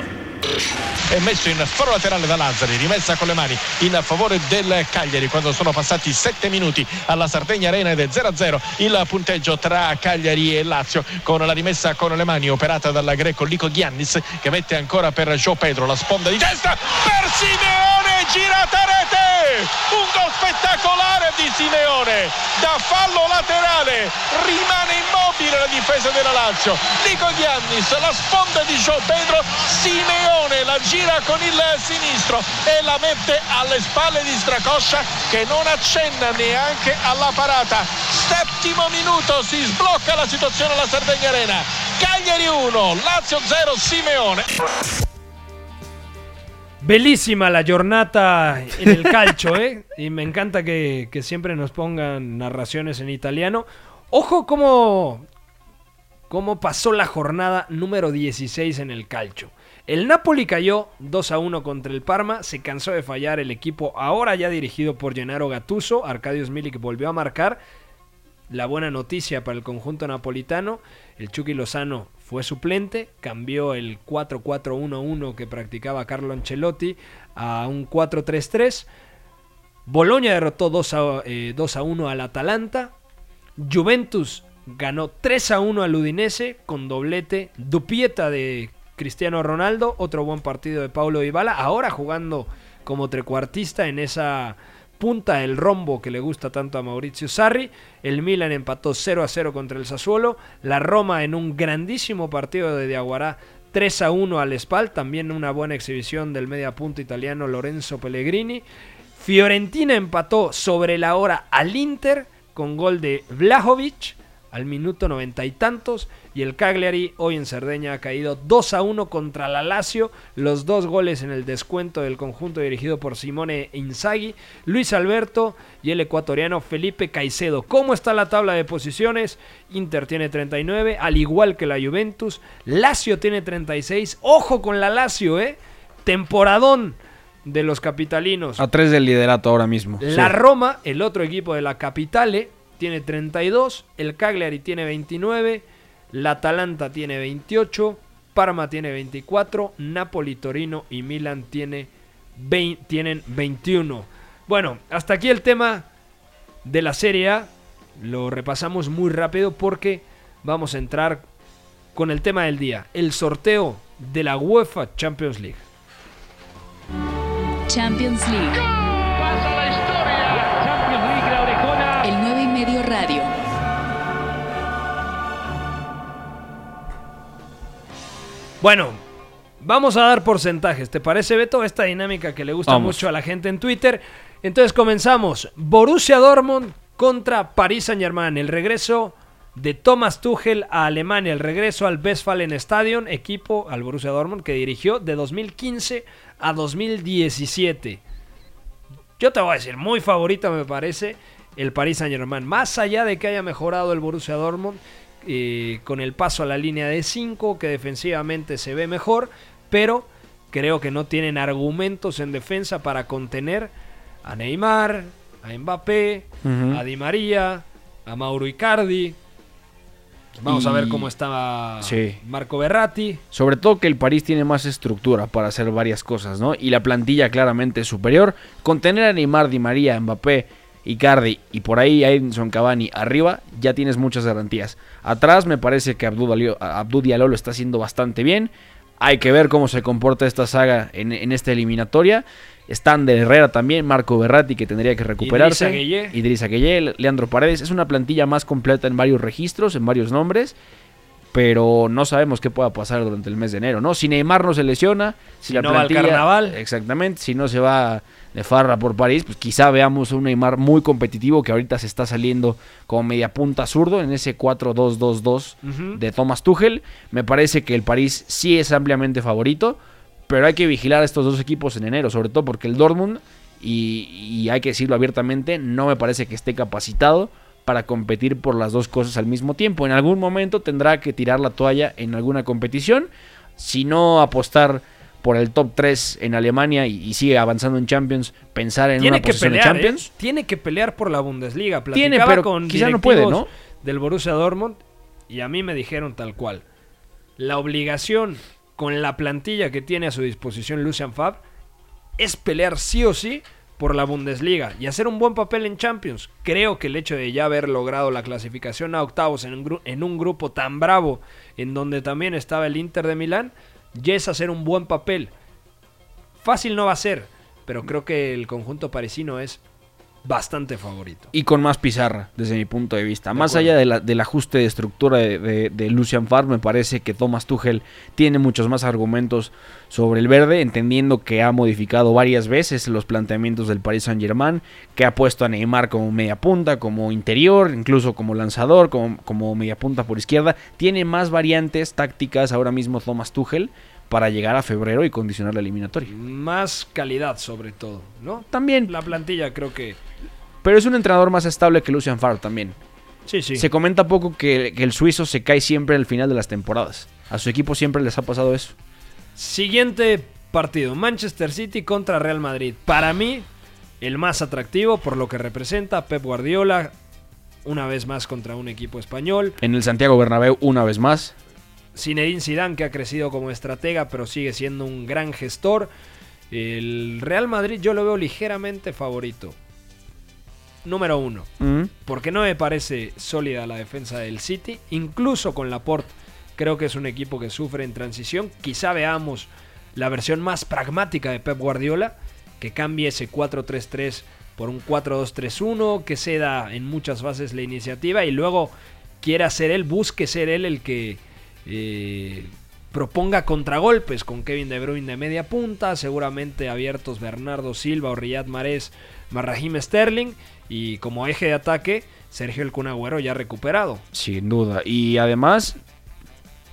È messo in foro laterale da Lazzari, rimessa con le mani in favore del Cagliari quando sono passati 7 minuti alla Sardegna Arena ed è 0-0 il punteggio tra Cagliari e Lazio con la rimessa con le mani operata dal greco Lico Giannis che mette ancora per Gio Pedro la sponda di testa per Simeone girata rete! Un gol spettacolare di Simeone! Da fallo laterale rimane immobile la difesa della Lazio. Lico Giannis la sponda di Gio Pedro Simeone la gira con il sinistro e la mette alle spalle di Stracoscia che non accenna neanche alla parata. Settimo minuto, si sblocca la situazione alla Sardegna Arena. Cagliari 1, Lazio 0, Simeone. Bellísima la jornada en el calcio, ¿eh? Y me encanta que, que siempre nos pongan narraciones en italiano. Ojo cómo, cómo pasó la jornada número 16 en el calcio. El Napoli cayó 2 a 1 contra el Parma, se cansó de fallar el equipo ahora ya dirigido por Gennaro Gattuso, Arcadius Milik volvió a marcar. La buena noticia para el conjunto napolitano, el Chucky Lozano fue suplente, cambió el 4-4-1-1 que practicaba Carlo Ancelotti a un 4-3-3. Boloña derrotó 2 a, eh, 2 a 1 al Atalanta. Juventus ganó 3 a 1 al Udinese con doblete Dupieta de Cristiano Ronaldo, otro buen partido de Paulo Dybala, ahora jugando como trecuartista en esa punta del rombo que le gusta tanto a Mauricio Sarri. El Milan empató 0 a 0 contra el Sassuolo. La Roma en un grandísimo partido de Diaguará 3 a 1 al Spal. También una buena exhibición del media punta italiano Lorenzo Pellegrini. Fiorentina empató sobre la hora al Inter con gol de Vlahovic al minuto noventa y tantos. Y el Cagliari hoy en Cerdeña ha caído 2 a 1 contra la Lazio. Los dos goles en el descuento del conjunto dirigido por Simone Inzaghi, Luis Alberto y el ecuatoriano Felipe Caicedo. ¿Cómo está la tabla de posiciones? Inter tiene 39, al igual que la Juventus. Lazio tiene 36. Ojo con la Lazio, ¿eh? Temporadón de los capitalinos. A tres del liderato ahora mismo. La Sí. Roma, el otro equipo de la capitale, tiene 32, el Cagliari tiene 29, la Atalanta tiene 28, Parma tiene 24, Napoli, Torino y Milan tiene 20 tienen 21. Bueno, hasta aquí el tema de la Serie A. Lo repasamos muy rápido porque vamos a entrar con el tema del día, el sorteo de la UEFA Champions League. Champions League. Bueno, vamos a dar porcentajes. ¿Te parece, Beto? Esta dinámica que le gusta Vamos. mucho a la gente en Twitter. Entonces comenzamos. Borussia Dortmund contra Paris Saint-Germain. El regreso de Thomas Tuchel a Alemania. El regreso al Westfalen Stadion, equipo al Borussia Dortmund que dirigió de 2015 a 2017. Yo te voy a decir, muy favorita me parece el Paris Saint Germain. Más allá de que haya mejorado el Borussia Dortmund eh, con el paso a la línea de 5, que defensivamente se ve mejor, pero creo que no tienen argumentos en defensa para contener a Neymar, a Mbappé, a Di María, a Mauro Icardi. Vamos a ver cómo está Sí. Marco Berratti. Sobre todo que el París tiene más estructura para hacer varias cosas, ¿no? Y la plantilla claramente es superior. Con tener a Neymar, Di María, Mbappé, Icardi y por ahí Edinson Cavani arriba, ya tienes muchas garantías. Atrás me parece que Abdou Diallo lo está haciendo bastante bien. Hay que ver cómo se comporta esta saga en, en esta eliminatoria. Están de Herrera también, Marco Berratti que tendría que recuperarse. Idrissa Gueye, Leandro Paredes. Es una plantilla más completa en varios registros, en varios nombres pero no sabemos qué pueda pasar durante el mes de enero, ¿no? Si Neymar no se lesiona, si, Si la no va al plantilla, carnaval. exactamente, si no se va de farra por París, pues quizá veamos un Neymar muy competitivo que ahorita se está saliendo como media punta zurdo en ese 4-2-2-2 Ujú. de Thomas Tuchel. Me parece que el París sí es ampliamente favorito, pero hay que vigilar a estos dos equipos en enero, sobre todo porque el Dortmund, y, y hay que decirlo abiertamente, no me parece que esté capacitado para competir por las dos cosas al mismo tiempo. En algún momento tendrá que tirar la toalla en alguna competición. si no apostar por el top 3 en Alemania y, y sigue avanzando en Champions, pensar en Tiene una que posición pelear, de Champions. ¿eh? Tiene que pelear por la Bundesliga. Tiene, Platicaba pero con quizá no puede, ¿no? Del Borussia Dortmund y a mí me dijeron tal cual. La obligación con la plantilla que tiene a su disposición Lucian Fab es pelear sí o sí por la Bundesliga y hacer un buen papel en Champions. Creo que el hecho de ya haber logrado la clasificación a octavos en un, en un grupo tan bravo, en donde también estaba el Inter de Milán, ya es hacer un buen papel. Fácil no va a ser, pero creo que el conjunto parisino es bastante favorito. y con más pizarra, desde mi punto de vista. más acuerdo. allá de la- del ajuste de estructura de, de- de Lucian Favre, me parece que Thomas Tuchel tiene muchos más argumentos sobre el verde, entendiendo que ha modificado varias veces los planteamientos del Paris Saint-Germain, que ha puesto a Neymar como media punta, como interior, incluso como lanzador, como, como media punta por izquierda. Tiene más variantes tácticas ahora mismo Thomas Tuchel para llegar a febrero y condicionar la eliminatoria. Más calidad sobre todo, ¿no? También. La plantilla creo que... Pero es un entrenador más estable que Lucian Favre también. Sí, sí. Se comenta poco que, que el suizo se cae siempre al final de las temporadas. A su equipo siempre les ha pasado eso. Siguiente partido, Manchester City contra Real Madrid. Para mí, el más atractivo por lo que representa Pep Guardiola, una vez más contra un equipo español. En el Santiago Bernabéu una vez más. Zinedine Zidane que ha crecido como estratega pero sigue siendo un gran gestor. El Real Madrid yo lo veo ligeramente favorito. Número uno. Mm. Porque no me parece sólida la defensa del City. Incluso con Laporte. Creo que es un equipo que sufre en transición. Quizá veamos la versión más pragmática de Pep Guardiola. Que cambie ese 4-3-3 por un 4-2-3-1. Que ceda en muchas fases la iniciativa. Y luego quiera ser él, busque ser él el que eh, proponga contragolpes con Kevin De Bruyne de media punta. Seguramente abiertos Bernardo Silva o Riyad Mahrez más Raheem Sterling. Y como eje de ataque, Sergio El Kun Agüero ya recuperado. Sin duda. Y además,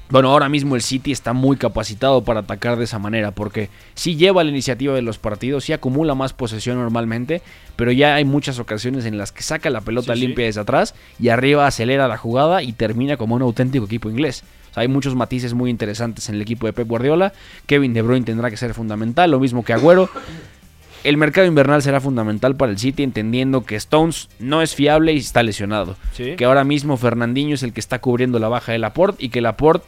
bueno, ahora mismo el City está muy capacitado para atacar de esa manera. Porque sí lleva la iniciativa de los partidos, sí acumula más posesión normalmente. Pero ya hay muchas ocasiones en las que saca la pelota Sí, sí. limpia desde atrás y arriba acelera la jugada y termina como un auténtico equipo inglés. O sea, hay muchos matices muy interesantes en el equipo de Pep Guardiola. Kevin De Bruyne tendrá que ser fundamental, lo mismo que Agüero. El mercado invernal será fundamental para el City, entendiendo que Stones no es fiable y está lesionado. Sí. Que ahora mismo Fernandinho es el que está cubriendo la baja de Laporte y que Laporte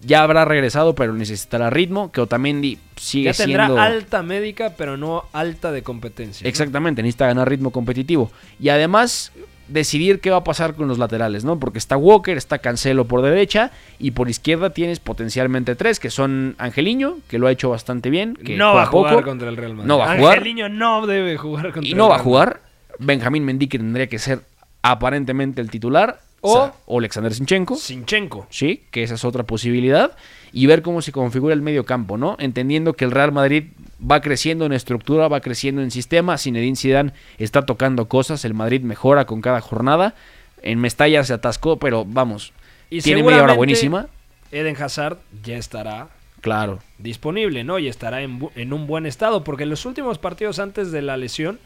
ya habrá regresado, pero necesitará ritmo. Que Otamendi sigue Ya tendrá siendo. alta médica, pero no alta de competencia. ¿no? Exactamente, necesita ganar ritmo competitivo. Y además decidir qué va a pasar con los laterales, ¿no? Porque está Walker, está Cancelo por derecha y por izquierda tienes potencialmente tres, que son Angeliño, que lo ha hecho bastante bien, que no va a jugar poco. contra el Real Madrid. No va a jugar. Angelino no debe jugar contra y el no va a jugar. Benjamín Mendy que tendría que ser aparentemente el titular. O- O, o Alexander Sinchenko. Sinchenko. Sí, que esa es otra posibilidad. Y ver cómo se configura el medio campo, ¿no? Entendiendo que el Real Madrid va creciendo en estructura, va creciendo en sistema. Zinedine Zidane está tocando cosas. El Madrid mejora con cada jornada. En Mestalla se atascó, pero vamos. Y tiene media hora buenísima. Eden Hazard ya estará Claro. disponible, ¿no? Y estará en, bu- en un buen estado, porque en los últimos partidos antes de la lesión,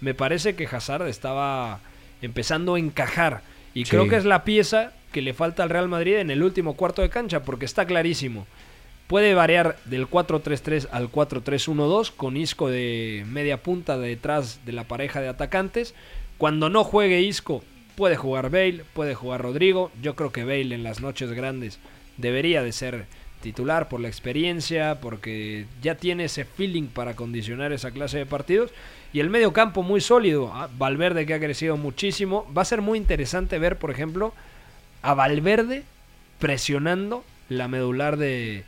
me parece que Hazard estaba empezando a encajar. Y Sí. creo que es la pieza que le falta al Real Madrid en el último cuarto de cancha, porque está clarísimo. Puede variar del 4-3-3 al 4-3-1-2 con Isco de media punta detrás de la pareja de atacantes. Cuando no juegue Isco, puede jugar Bale, puede jugar Rodrigo. Yo creo que Bale en las noches grandes debería de ser titular por la experiencia, porque ya tiene ese feeling para condicionar esa clase de partidos. Y el medio campo muy sólido. Ah, Valverde que ha crecido muchísimo. Va a ser muy interesante ver, por ejemplo, a Valverde presionando la medular de,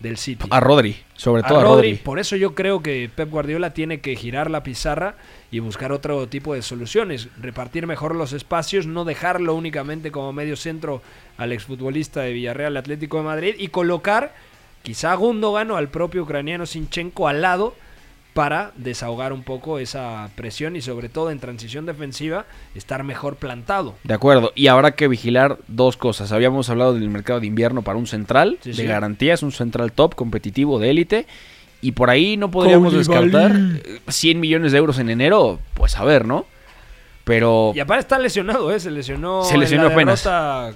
del City. A Rodri, sobre todo a Rodri. Rodri. Por eso yo creo que Pep Guardiola tiene que girar la pizarra y buscar otro tipo de soluciones. Repartir mejor los espacios, no dejarlo únicamente como medio centro al exfutbolista de Villarreal Atlético de Madrid y colocar quizá a Gundogan o al propio ucraniano Sinchenko al lado para desahogar un poco esa presión y sobre todo en transición defensiva estar mejor plantado. De acuerdo, y habrá que vigilar dos cosas. Habíamos hablado del mercado de invierno para un central Sí, de sí. garantías, un central top competitivo de élite. Y por ahí no podríamos descartar eh, 100 millones de euros en enero, pues a ver, ¿no? Pero Y aparte está lesionado, ¿eh? Se lesionó, Se lesionó en la apenas.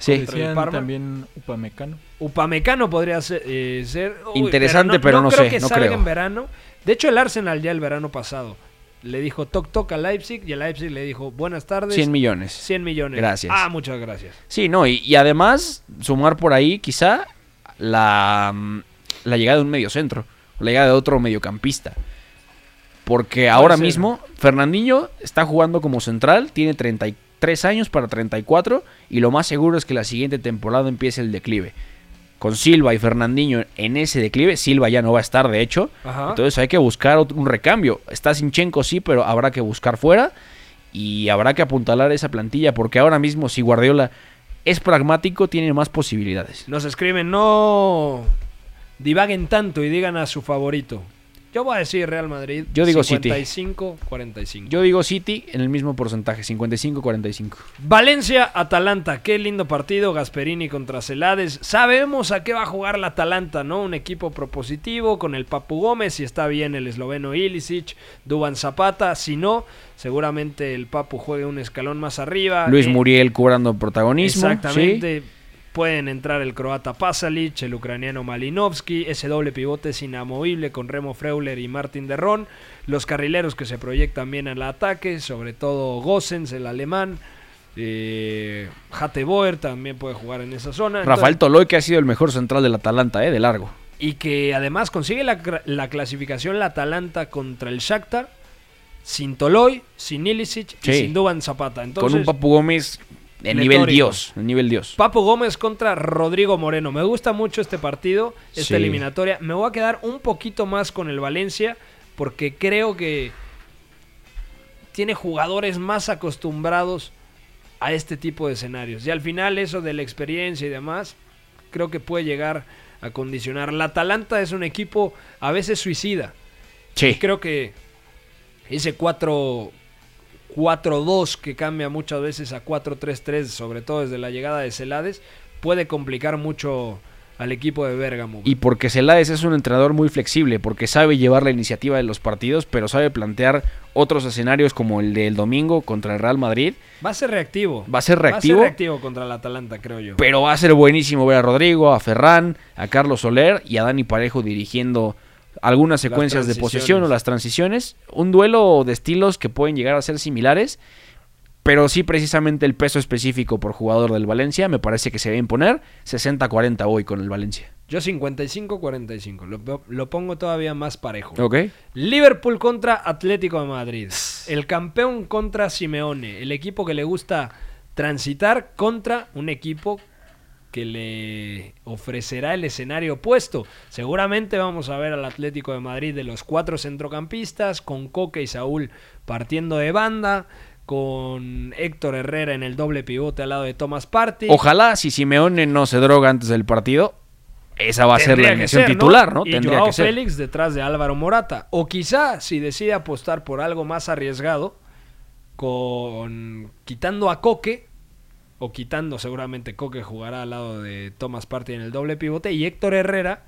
Sí. el Parma. también Upamecano. Upamecano podría ser. eh, ser- Uy, Interesante, pero no creo sé, que no salga creo. en verano. De hecho, el Arsenal ya el verano pasado le dijo toc toc a Leipzig y el Leipzig le dijo buenas tardes. 100 millones. 100 millones. Gracias. Ah, muchas gracias. Sí, no, y, y además sumar por ahí quizá la, mm, la llegada de un mediocentro, la llegada de otro mediocampista. Porque ahora ser. mismo Fernandinho está jugando como central, tiene 33 años para 34 y lo más seguro es que la siguiente temporada empiece el declive. Con Silva y Fernandinho en ese declive, Silva ya no va a estar de hecho, Ajá. entonces hay que buscar un recambio. Está Sinchenko sí, pero habrá que buscar fuera y habrá que apuntalar esa plantilla porque ahora mismo si Guardiola es pragmático tiene más posibilidades. Nos escriben, no divaguen tanto y digan a su favorito. Yo voy a decir Real Madrid. Yo digo City. 55-45. Yo digo City en el mismo porcentaje, 55-45. Valencia, Atalanta, qué lindo partido, Gasperini contra Celades. Sabemos a qué va a jugar la Atalanta, ¿no? Un equipo propositivo con el Papu Gómez, si está bien el esloveno Ilicic, Duban Zapata, si no, seguramente el Papu juegue un escalón más arriba. Luis Eh, Muriel cobrando protagonismo. Exactamente. Pueden entrar el croata Pasalic, el ucraniano Malinovsky, ese doble pivote es inamovible con Remo Freuler y Martin Derrón, los carrileros que se proyectan bien al ataque, sobre todo Gossens, el alemán, eh, Boer también puede jugar en esa zona. Rafael Entonces- Toloy que ha sido el mejor central del Atalanta, ¿eh? De largo. y que además consigue la, clasificación la Atalanta contra el Shakhtar sin Toloy, sin Ilicic y sin Duban Zapata. Entonces, Con un Papu Gómez Pletórico. nivel Dios. En nivel Dios. Papo Gómez contra Rodrigo Moreno. Me gusta mucho este partido, esta Sí. eliminatoria. Me voy a quedar un poquito más con el Valencia porque creo que tiene jugadores más acostumbrados a este tipo de escenarios. Y al final eso de la experiencia y demás, creo que puede llegar a condicionar. La Atalanta es un equipo a veces suicida. Sí. Y creo que ese 4 4-2 que cambia muchas veces a 4-3-3, sobre todo desde la llegada de Celades, puede complicar mucho al equipo de Bérgamo. Y porque Celades es un entrenador muy flexible, porque sabe llevar la iniciativa de los partidos, pero sabe plantear otros escenarios como el del domingo contra el Real Madrid. Va a ser reactivo. Va a ser reactivo. Va a ser reactivo contra el Atalanta, creo yo. Pero va a ser buenísimo ver a Rodrigo, a Ferran, a Carlos Soler y a Dani Parejo dirigiendo algunas secuencias de posesión o las transiciones. Un duelo de estilos que pueden llegar a ser similares, pero sí precisamente el peso específico por jugador del Valencia me parece que se va a imponer 60-40 hoy con el Valencia. Yo 55-45. Lo, lo pongo todavía más parejo. Liverpool contra Atlético de Madrid. El campeón contra Simeone. El equipo que le gusta transitar contra un equipo que le ofrecerá el escenario opuesto. Seguramente vamos a ver al Atlético de Madrid de los cuatro centrocampistas, con Coque y Saúl partiendo de banda, con Héctor Herrera en el doble pivote al lado de Thomas Partey. Ojalá si Simeone no se droga antes del partido, esa va a ser la ser, titular, ¿no? Y Tendría Joao que ser. Félix detrás de Álvaro Morata. O quizá, si decide apostar por algo más arriesgado, con quitando a Coque, o quitando seguramente Coque jugará al lado de Thomas Partey en el doble pivote, y Héctor Herrera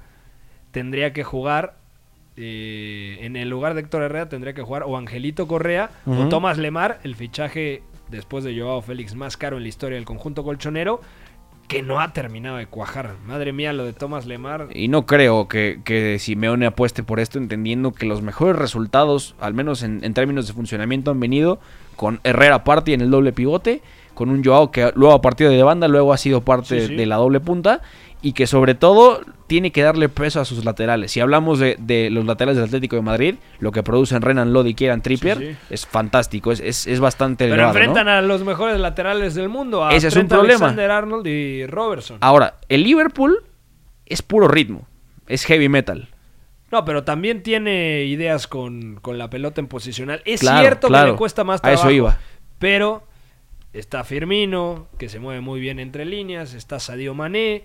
tendría que jugar, eh, en el lugar de Héctor Herrera tendría que jugar o Angelito Correa o. Tomás Lemar, el fichaje después de Joao Félix más caro en la historia del conjunto colchonero, que no ha terminado de cuajar. Madre mía, lo de Tomás Lemar. Y no creo que, que Simeone apueste por esto, entendiendo que los mejores resultados, al menos en, en términos de funcionamiento, han venido con Herrera Party en el doble pivote, con un Joao que luego ha partido de banda, luego ha sido parte Sí, sí. de la doble punta, y que sobre todo tiene que darle peso a sus laterales. Si hablamos de, de los laterales del Atlético de Madrid, lo que producen Renan Lodi y Kieran Trippier Sí, sí. es fantástico, es, es, es bastante Pero elevado, ¿no? enfrentan a los mejores laterales del mundo, a Ese es un problema. Alexander Arnold y Robertson. Ahora, el Liverpool es puro ritmo, es heavy metal. No, pero también tiene ideas con, con la pelota en posicional. Es Claro, cierto que le cuesta más A eso trabajo. iba. Pero está Firmino, que se mueve muy bien entre líneas. Está Sadio Mané.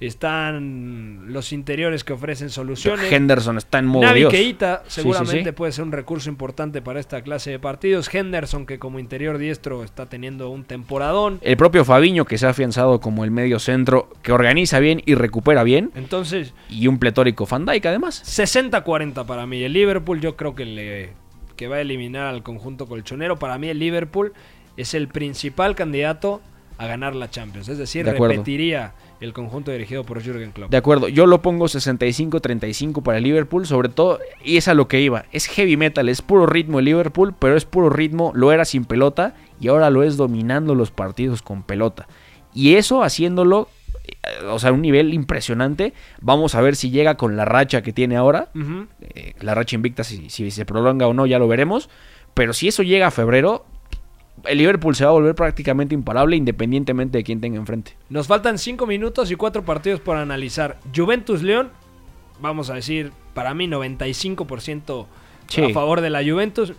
Están los interiores que ofrecen soluciones. Henderson está en modo Navi Dios. Keita Sí, sí, seguramente sí. puede ser un recurso importante para esta clase de partidos. Henderson, que como interior diestro está teniendo un temporadón. El propio Fabiño, que se ha afianzado como el medio centro, que organiza bien y recupera bien. Entonces, Y un pletórico Van Dijk, además. 60-40 para mí. El Liverpool yo creo que, le, que va a eliminar al conjunto colchonero. Para mí el Liverpool es el principal candidato a ganar la Champions. Es decir, De repetiría el conjunto dirigido por Jürgen Klopp. De acuerdo, yo lo pongo 65-35 para el Liverpool, sobre todo, y es a lo que iba. Es heavy metal, es puro ritmo el Liverpool, pero es puro ritmo, lo era sin pelota y ahora lo es dominando los partidos con pelota. Y eso haciéndolo, eh, o sea, a un nivel impresionante. Vamos a ver si llega con la racha que tiene ahora. Eh, la racha invicta, si, si se prolonga o no, ya lo veremos. Pero si eso llega a febrero, el Liverpool se va a volver prácticamente imparable independientemente de quién tenga enfrente. Nos faltan 5 minutos y 4 partidos por analizar. Juventus León, vamos a decir, para mí 95% Sí. a favor de la Juventus.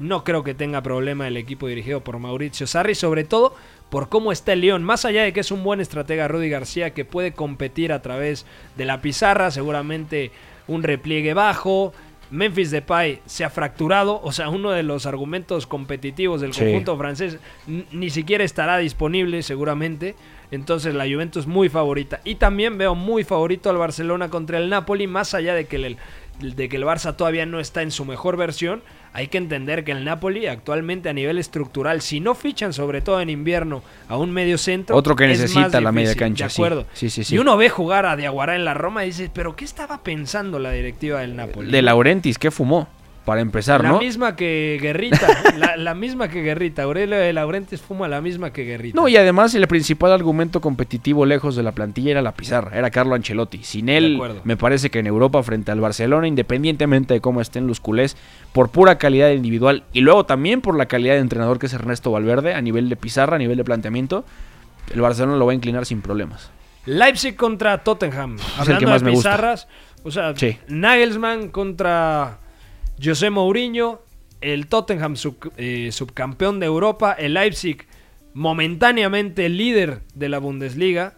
No creo que tenga problema el equipo dirigido por Mauricio Sarri, sobre todo por cómo está el León. Más allá de que es un buen estratega Rudy García que puede competir a través de la pizarra, seguramente un repliegue bajo. Memphis Depay se ha fracturado, o sea, uno de los argumentos competitivos del Sí. conjunto francés ni siquiera estará disponible seguramente. Entonces la Juventus muy favorita. Y también veo muy favorito al Barcelona contra el Napoli, más allá de que el, de que el Barça todavía no está en su mejor versión. Hay que entender que el Napoli actualmente a nivel estructural, si no fichan sobre todo en invierno a un medio centro, Otro que es necesita la media cancha, De acuerdo. Sí, sí, sí. Y uno ve jugar a Diaguará en la Roma y dice, pero ¿qué estaba pensando la directiva del Napoli? De Laurentis, ¿qué fumó? Para empezar, la ¿no? misma que Guerrita, [laughs] la, la misma que Guerrita. Aurelio de Laurentiis fuma la misma que Guerrita. No, y además el principal argumento competitivo lejos de la plantilla era la pizarra, era Carlo Ancelotti. Sin él, me parece que en Europa frente al Barcelona, independientemente de cómo estén los culés, por pura calidad individual y luego también por la calidad de entrenador que es Ernesto Valverde, a nivel de pizarra, a nivel de planteamiento, el Barcelona lo va a inclinar sin problemas. Leipzig contra Tottenham. Hablando que más de me gusta. pizarras, o sea, Sí. Nagelsmann contra José Mourinho, el Tottenham sub- eh, subcampeón de Europa, el Leipzig momentáneamente líder de la Bundesliga.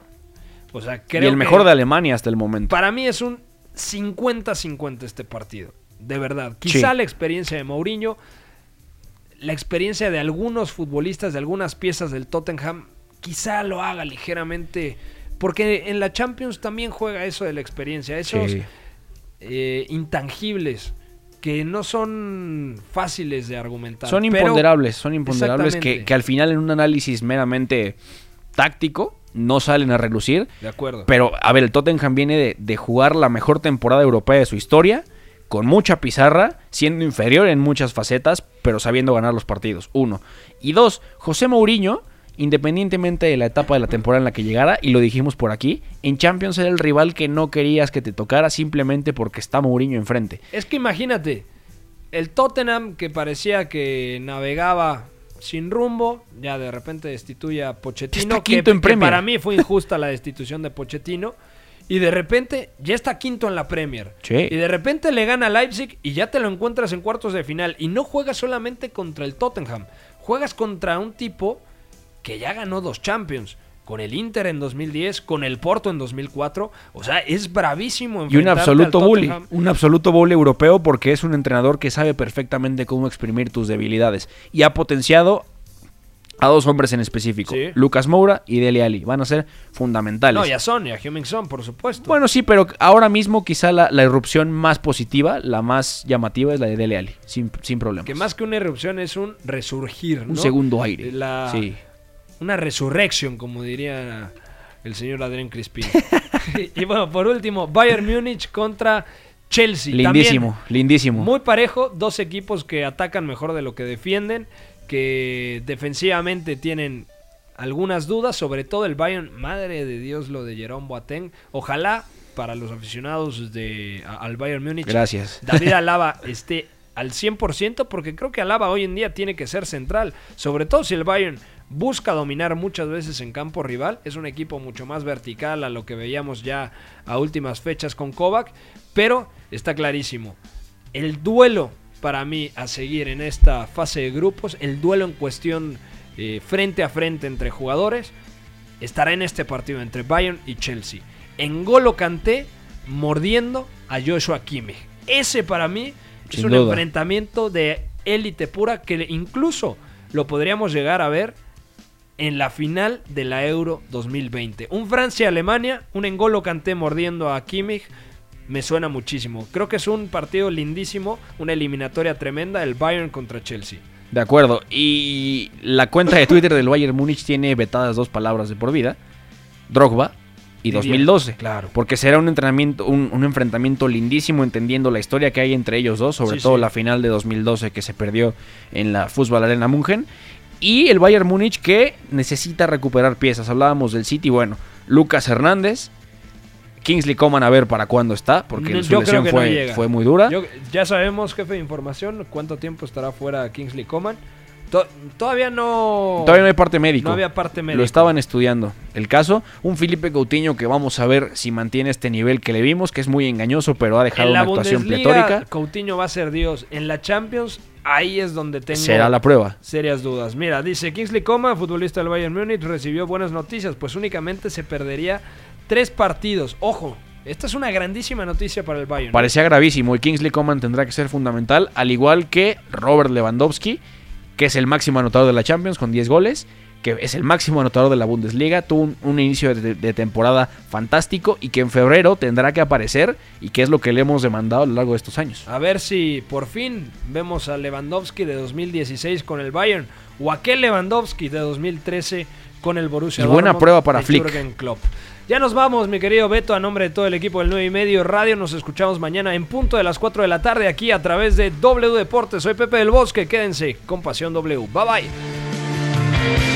O sea, creo y el mejor de Alemania hasta el momento. Para mí es un 50-50 este partido. De verdad. Quizá Sí. la experiencia de Mourinho, la experiencia de algunos futbolistas, de algunas piezas del Tottenham, quizá lo haga ligeramente. Porque en la Champions también juega eso de la experiencia. Esos Sí. eh, intangibles que no son fáciles de argumentar. Son pero- imponderables, son imponderables que, que al final en un análisis meramente táctico no salen a relucir. De acuerdo. Pero, a ver, el Tottenham viene de, de jugar la mejor temporada europea de su historia, con mucha pizarra, siendo inferior en muchas facetas, pero sabiendo ganar los partidos. Uno. Y dos, José Mourinho, independientemente de la etapa de la temporada en la que llegara, y lo dijimos por aquí, en Champions era el rival que no querías que te tocara simplemente porque está Mourinho enfrente. Es que imagínate, el Tottenham que parecía que navegaba sin rumbo, ya de repente destituye a Pochettino, Está que, quinto en que Premier. para mí fue injusta la destitución de Pochettino, y de repente ya está quinto en la Premier. Sí. Y de repente le gana Leipzig y ya te lo encuentras en cuartos de final. Y no juegas solamente contra el Tottenham, juegas contra un tipo que ya ganó dos Champions. Con el Inter en 2010, con el Porto en 2004. O sea, es bravísimo Y un absoluto bully, un absoluto bully europeo porque es un entrenador que sabe perfectamente cómo exprimir tus debilidades y ha potenciado a dos hombres en específico, Sí. Lucas Moura y Dele Alli, van a ser fundamentales. No, y a Son y a Heung-min Son, por supuesto. Bueno, sí, pero ahora mismo quizá la, la irrupción más positiva, la más llamativa es la de Dele Alli, sin, sin problemas. que más que una erupción es un resurgir, Un ¿no? segundo aire. La- Sí. Una resurrección, como diría el señor Adrián Crispín. [laughs] y bueno, por último, Bayern Múnich contra Chelsea. Lindísimo, También lindísimo. Muy parejo, dos equipos que atacan mejor de lo que defienden, que defensivamente tienen algunas dudas, sobre todo el Bayern, madre de Dios lo de Jerome Boateng. Ojalá para los aficionados de, a- al Bayern Múnich Gracias. David [laughs] Alaba esté al 100% porque creo que Alaba hoy en día tiene que ser central, sobre todo si el Bayern busca dominar muchas veces en campo rival, es un equipo mucho más vertical a lo que veíamos ya a últimas fechas con Kovac, pero está clarísimo, el duelo para mí a seguir en esta fase de grupos, el duelo en cuestión eh, frente a frente entre jugadores, estará en este partido entre Bayern y Chelsea. En Golo Kanté mordiendo a Joshua Kimmich. Ese para mí es un duda. enfrentamiento de élite pura que incluso lo podríamos llegar a ver en la final de la Euro 2020. Un Francia-Alemania, un Engolo Kanté mordiendo a Kimmich, me suena muchísimo. Creo que es un partido lindísimo, una eliminatoria tremenda, el Bayern contra Chelsea. De acuerdo. Y la cuenta de Twitter del Bayern Múnich tiene vetadas dos palabras de por vida. Drogba y Diría, 2012. claro. Porque será un entrenamiento, un, un enfrentamiento lindísimo, entendiendo la historia que hay entre ellos dos, sobre Sí, todo sí. la final de 2012 que se perdió en la Fútbol Arena München. Y el Bayern Múnich que necesita recuperar piezas. Hablábamos del City, bueno, Lucas Hernández, Kingsley Coman a ver para cuándo está, porque No, su lesión no fue, fue muy dura. Yo- ya sabemos, jefe de información, cuánto tiempo estará fuera Kingsley Coman. To- todavía no. Todavía no hay parte médico. No había parte médico. Lo estaban estudiando. El caso, un Felipe Coutinho que vamos a ver si mantiene este nivel que le vimos, que es muy engañoso, pero ha dejado En la una actuación pletórica. Coutinho va a ser Dios. En la Champions, ahí es donde tengo Será la prueba. serias dudas. Mira, dice Kingsley Coman, futbolista del Bayern Múnich, recibió buenas noticias, pues únicamente se perdería tres partidos. Ojo, esta es una grandísima noticia para el Bayern. Parecía gravísimo y Kingsley Coman tendrá que ser fundamental, al igual que Robert Lewandowski, que es el máximo anotador de la Champions con 10 goles, que es el máximo anotador de la Bundesliga, tuvo un, un inicio de, de temporada fantástico y que en febrero tendrá que aparecer y que es lo que le hemos demandado a lo largo de estos años. A ver si por fin vemos a Lewandowski de 2016 con el Bayern o aquel Lewandowski de 2013 con el Borussia Y buena Dortmund prueba para Flick. Klopp. Ya nos vamos, mi querido Beto, a nombre de todo el equipo del 9 y medio Radio. Nos escuchamos mañana en punto de las 4 de la tarde aquí a través de W Deportes. Soy Pepe del Bosque, quédense con Pasión W. Bye bye.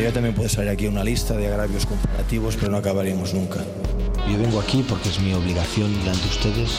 Mira, también puede salir aquí una lista de agravios comparativos, pero no acabaríamos nunca. Yo vengo aquí porque es mi obligación delante de ustedes.